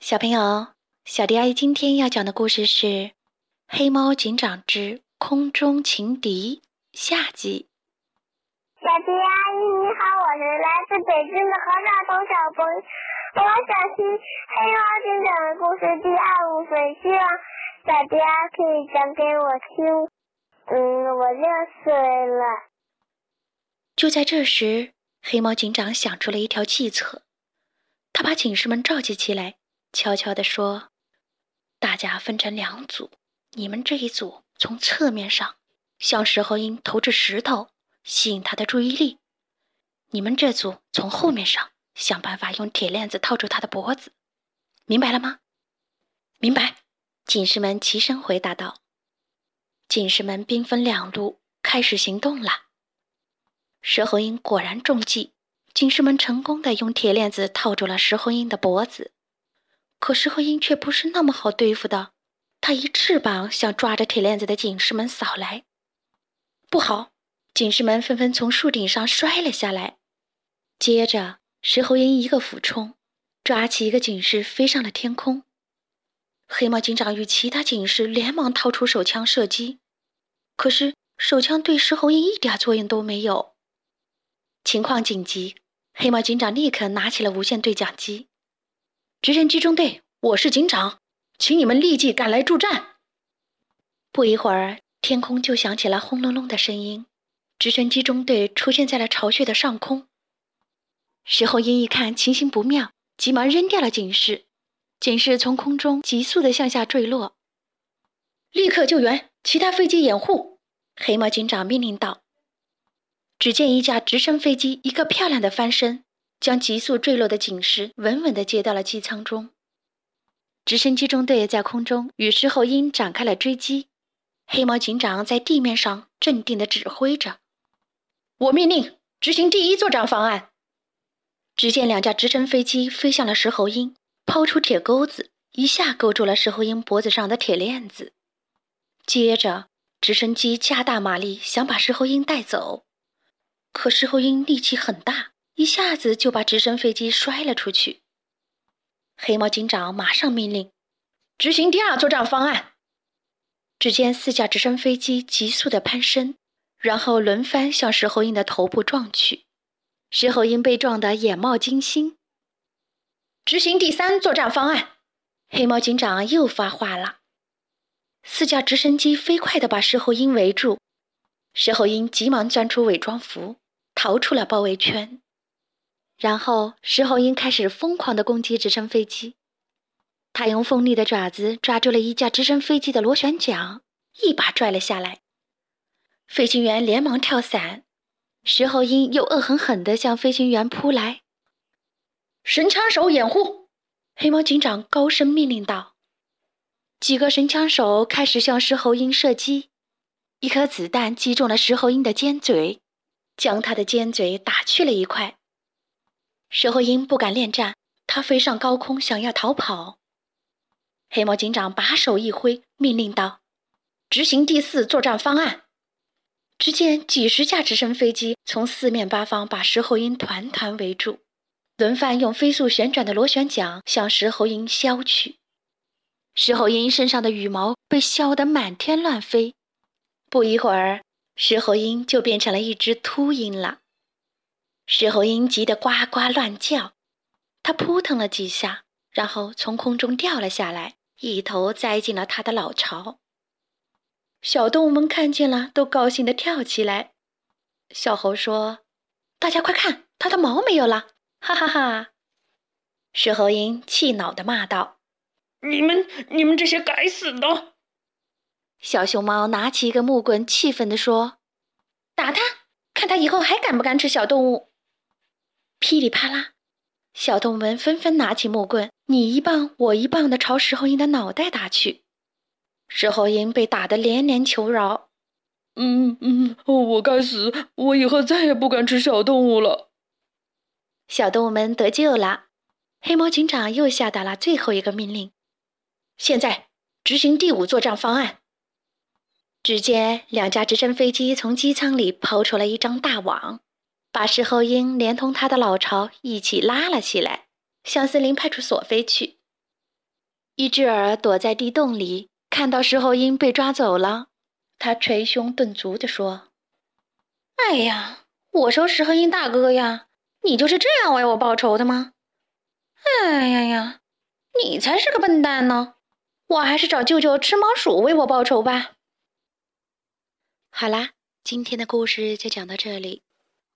小朋友，小迪阿姨今天要讲的故事是《黑猫警长之空中情敌》下集。小迪阿姨你好，我是来自北京的何大彤小朋友，我想听《黑猫警长》的故事第二部分，希望小迪阿姨可以讲给我听。嗯，我六岁了。就在这时，黑猫警长想出了一条计策，他把警士们召集起来。悄悄地说：“大家分成两组，你们这一组从侧面上向石猴鹰投掷石头，吸引他的注意力；你们这组从后面上想办法用铁链子套住他的脖子。明白了吗？”“明白。”警士们齐声回答道。警士们兵分两路，开始行动了。石猴鹰果然中计，警士们成功的用铁链子套住了石猴鹰的脖子。可石猴鹰却不是那么好对付的，它一翅膀向抓着铁链子的警士们扫来。不好！警士们纷纷从树顶上摔了下来。接着，石猴鹰一个俯冲，抓起一个警士飞上了天空。黑猫警长与其他警士连忙掏出手枪射击，可是手枪对石猴鹰一点作用都没有。情况紧急，黑猫警长立刻拿起了无线对讲机。直升机中队，我是警长，请你们立即赶来助战。不一会儿，天空就响起了轰隆隆的声音，直升机中队出现在了巢穴的上空。石猴鹰一看情形不妙，急忙扔掉了警示，警示从空中急速的向下坠落。立刻救援，其他飞机掩护！黑猫警长命令道。只见一架直升飞机一个漂亮的翻身。将急速坠落的警示稳稳地接到了机舱中。直升机中队在空中与石猴鹰展开了追击，黑猫警长在地面上镇定地指挥着：“我命令执行第一作战方案。”只见两架直升飞机飞向了石猴鹰，抛出铁钩子，一下勾住了石猴鹰脖子上的铁链子。接着，直升机加大马力想把石猴鹰带走，可石猴鹰力气很大。一下子就把直升飞机摔了出去。黑猫警长马上命令执行第二作战方案。只见四架直升飞机急速的攀升，然后轮番向石猴鹰的头部撞去。石猴鹰被撞得眼冒金星。执行第三作战方案。黑猫警长又发话了。四架直升机飞快地把石猴鹰围住。石猴鹰急忙钻出伪装服，逃出了包围圈。然后，石猴鹰开始疯狂地攻击直升飞机。他用锋利的爪子抓住了一架直升飞机的螺旋桨，一把拽了下来。飞行员连忙跳伞，石猴鹰又恶狠狠地向飞行员扑来。神枪手掩护！黑猫警长高声命令道。几个神枪手开始向石猴鹰射击。一颗子弹击中了石猴鹰的尖嘴，将他的尖嘴打去了一块。石猴鹰不敢恋战，它飞上高空，想要逃跑。黑猫警长把手一挥，命令道：“执行第四作战方案。”只见几十架直升飞机从四面八方把石猴鹰团团围住，轮番用飞速旋转的螺旋桨向石猴鹰削去。石猴鹰身上的羽毛被削得满天乱飞，不一会儿，石猴鹰就变成了一只秃鹰了。石猴鹰急得呱呱乱叫，它扑腾了几下，然后从空中掉了下来，一头栽进了它的老巢。小动物们看见了，都高兴地跳起来。小猴说：“大家快看，它的毛没有了！”哈哈哈！石猴鹰气恼地骂道：“你们，你们这些该死的！”小熊猫拿起一个木棍，气愤地说：“打它，看它以后还敢不敢吃小动物！”噼里啪啦，小动物们纷纷拿起木棍，你一棒我一棒的朝石猴鹰的脑袋打去。石猴鹰被打得连连求饶：“嗯嗯，我该死，我以后再也不敢吃小动物了。”小动物们得救了。黑猫警长又下达了最后一个命令：“现在执行第五作战方案。”只见两架直升飞机从机舱里抛出了一张大网。把石猴鹰连同他的老巢一起拉了起来，向森林派出所飞去。一只耳躲在地洞里，看到石猴鹰被抓走了，他捶胸顿足地说：“哎呀，我说石猴鹰大哥呀，你就是这样为我报仇的吗？哎呀呀，你才是个笨蛋呢！我还是找舅舅吃毛鼠为我报仇吧。”好啦，今天的故事就讲到这里。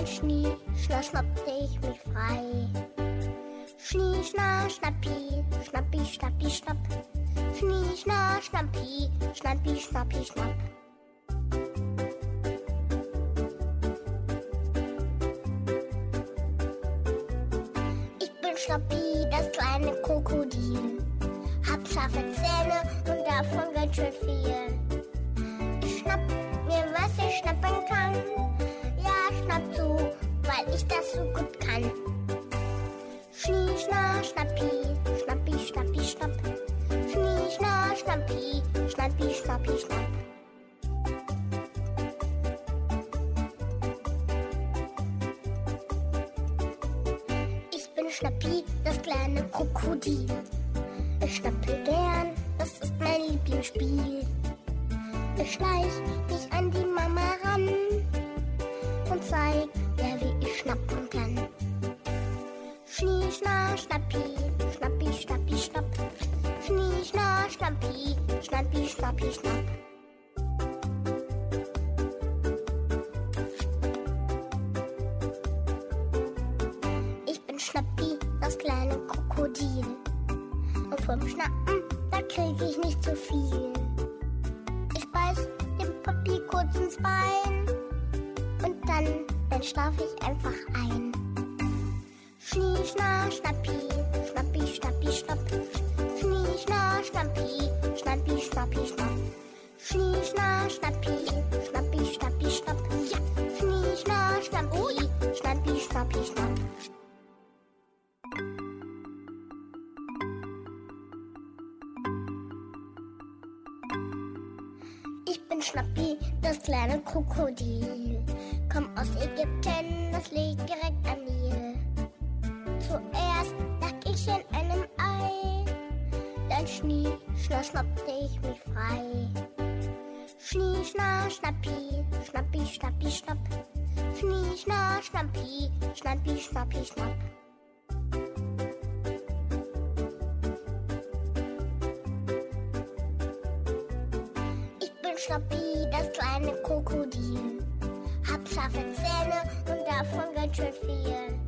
Dann schnie, schnapp, ich mich frei. Schnie, schna, schnappi, schnappi, schnappi, schnapp. Schnie, schna, schnappi, schnappi, schnappi, schnapp. Ich bin Schnappi, das kleine Krokodil. Hab scharfe Zähne und davon ganz schön viel. Ich schnapp ich das so gut kann. Schnie, schna, schnappi, schnappi, schnappi, schnapp. Schnie, schna, schnappi, schnappi, schnappi, schnapp. Ich bin Schnappi, das kleine Krokodil. Ich schnappe gern, das ist mein Lieblingsspiel. Ich schleich mich an die Mama ran und zeig schnappi, schnappi, schnapp. Ich bin Schnappi, das kleine Krokodil. Und vom Schnappen, da krieg ich nicht zu viel. Ich beiß dem Papi kurz ins Bein. Und dann, dann schlaf ich einfach ein. Schnie, schna, schnappi, schnappi, schnappi, schnapp. Schnie, schna, schnappi, schnappi, schnappi, schnapp. Schnie, schna, schnappi, schnappi, schnappi, schnapp. Ja. Schnie, schna, schnappi, schnappi, schnappi, schnapp. Ich bin Schnappi, das kleine Krokodil. Komm aus Ägypten, das liegt direkt am Nil. In einem Ei, dann schnie, schna, schnappte ich mich frei. Schnie, schna, schnappi, schnappi, schnappi, schnapp. Schnie, schna, schnappi, schnappi, schnappi, schnapp. Ich bin Schnappi, das kleine Krokodil. Hab scharfe Zähne und davon ganz schön viel.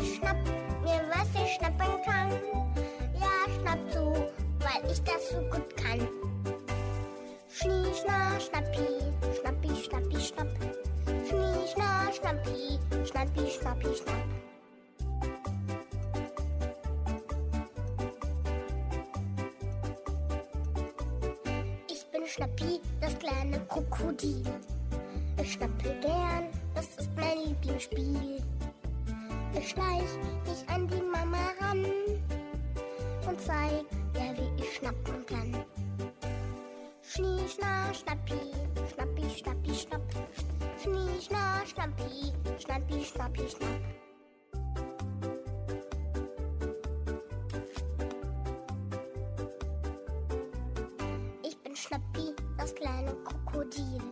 Ich schnapp schnappen kann. Ja, schnapp zu, weil ich das so gut kann. Schnie, schna, schnappi, schnappi, schnappi, schnapp. Schnie, schna, schnappi, schnappi, schnappi, schnapp. Ich bin Schnappi, das kleine Krokodil. Ich schnappe gern, das ist mein Lieblingsspiel. Ich schleich mich an die Mama ran und zeig ihr, wie ich schnappen kann. Schnie, schna, schnappi, schnappi, schnappi, schnapp. Schnie, schna, schnappi, schnappi, schnappi, schnapp. Ich bin Schnappi, das kleine Krokodil.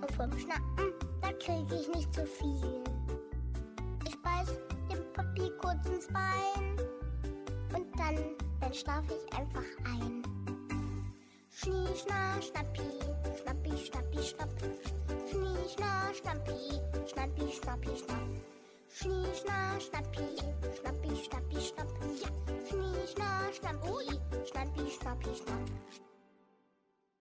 Und vom Schnappen, da krieg ich nicht zu viel. Kurz ins Bein. Und dann, dann schlaf ich einfach ein. Schnie, schna, schnappi, schnappi, schnappi, schnapp. Schnie, schna, schnappi, schnappi, schnappi, schnapp. Schnie, schna, schnappi, schnappi, schnappi, schnapp. Ja. Schnie, schna, schnappi, schnappi, schnappi, schnapp.